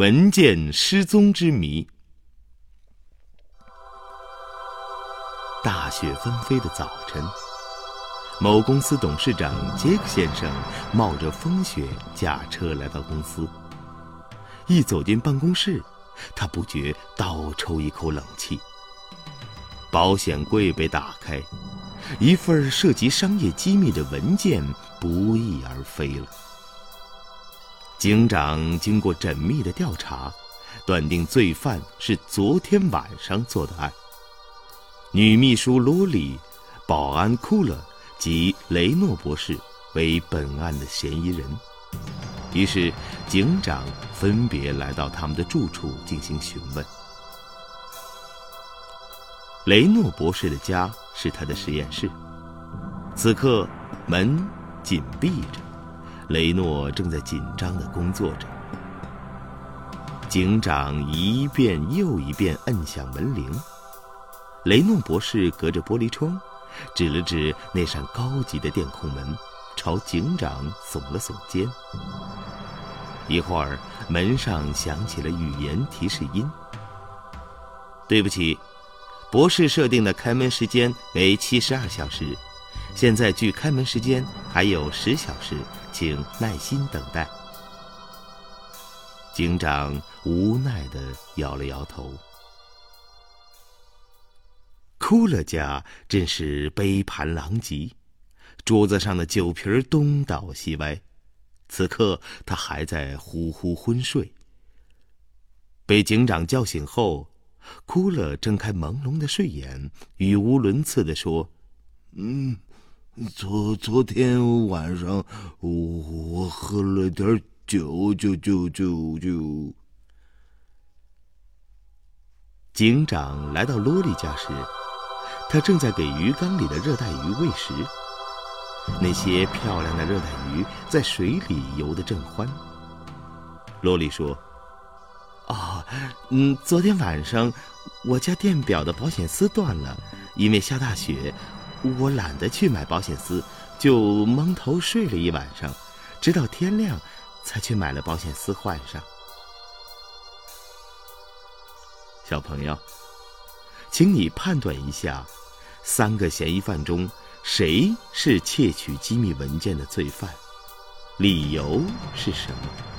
文件失踪之谜。大雪纷飞的早晨，某公司董事长杰克先生冒着风雪驾车来到公司。一走进办公室，他不觉倒抽一口冷气。保险柜被打开，一份涉及商业机密的文件不翼而飞了。警长经过缜密的调查，断定罪犯是昨天晚上做的案。女秘书罗莉、保安库勒及雷诺博士为本案的嫌疑人。于是，警长分别来到他们的住处进行询问。雷诺博士的家是他的实验室，此刻门紧闭着。雷诺正在紧张的工作着。警长一遍又一遍摁响门铃。雷诺博士隔着玻璃窗，指了指那扇高级的电控门，朝警长耸了耸肩。一会儿，门上响起了语言提示音：“对不起，博士设定的开门时间为七十二小时。”现在距开门时间还有十小时，请耐心等待。警长无奈的摇了摇头。库勒家真是杯盘狼藉，桌子上的酒瓶东倒西歪。此刻他还在呼呼昏睡。被警长叫醒后，库勒睁开朦胧的睡眼，语无伦次的说：“嗯。”昨昨天晚上，我喝了点酒，就就就就。警长来到罗莉家时，他正在给鱼缸里的热带鱼喂食。那些漂亮的热带鱼在水里游得正欢。罗莉说：“啊，嗯，昨天晚上我家电表的保险丝断了，因为下大雪。”我懒得去买保险丝，就蒙头睡了一晚上，直到天亮，才去买了保险丝换上。小朋友，请你判断一下，三个嫌疑犯中谁是窃取机密文件的罪犯？理由是什么？